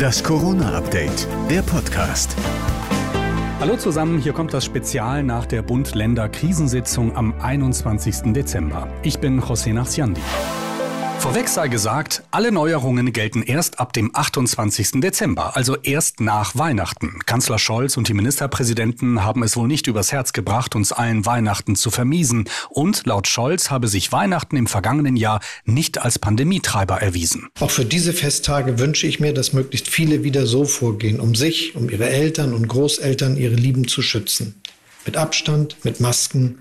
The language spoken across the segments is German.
Das Corona-Update, der Podcast. Hallo zusammen, hier kommt das Spezial nach der Bund-Länder-Krisensitzung am 21. Dezember. Ich bin José Nachsiandi. Vorweg sei gesagt, alle Neuerungen gelten erst ab dem 28. Dezember, also erst nach Weihnachten. Kanzler Scholz und die Ministerpräsidenten haben es wohl nicht übers Herz gebracht, uns allen Weihnachten zu vermiesen. Und laut Scholz habe sich Weihnachten im vergangenen Jahr nicht als Pandemietreiber erwiesen. Auch für diese Festtage wünsche ich mir, dass möglichst viele wieder so vorgehen, um sich, um ihre Eltern und Großeltern, ihre Lieben zu schützen. Mit Abstand, mit Masken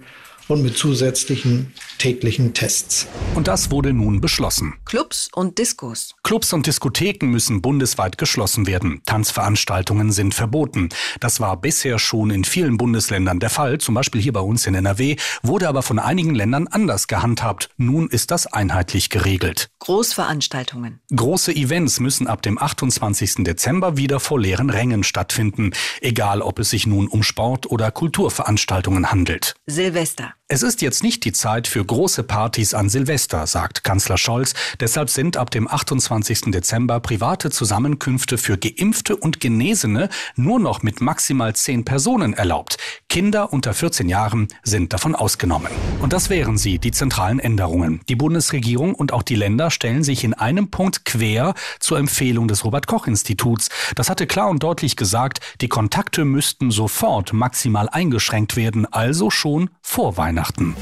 und mit zusätzlichen täglichen Tests. Und das wurde nun beschlossen. Clubs und Diskos. Clubs und Diskotheken müssen bundesweit geschlossen werden. Tanzveranstaltungen sind verboten. Das war bisher schon in vielen Bundesländern der Fall, zum Beispiel hier bei uns in NRW, wurde aber von einigen Ländern anders gehandhabt. Nun ist das einheitlich geregelt. Großveranstaltungen. Große Events müssen ab dem 28. Dezember wieder vor leeren Rängen stattfinden, egal ob es sich nun um Sport- oder Kulturveranstaltungen handelt. Silvester. Es ist jetzt nicht die Zeit für große Partys an Silvester, sagt Kanzler Scholz. Deshalb sind ab dem 28. Dezember private Zusammenkünfte für Geimpfte und Genesene nur noch mit maximal zehn Personen erlaubt. Kinder unter 14 Jahren sind davon ausgenommen. Und das wären sie, die zentralen Änderungen. Die Bundesregierung und auch die Länder stellen sich in einem Punkt quer zur Empfehlung des Robert Koch Instituts. Das hatte klar und deutlich gesagt, die Kontakte müssten sofort maximal eingeschränkt werden, also schon vor Weihnachten.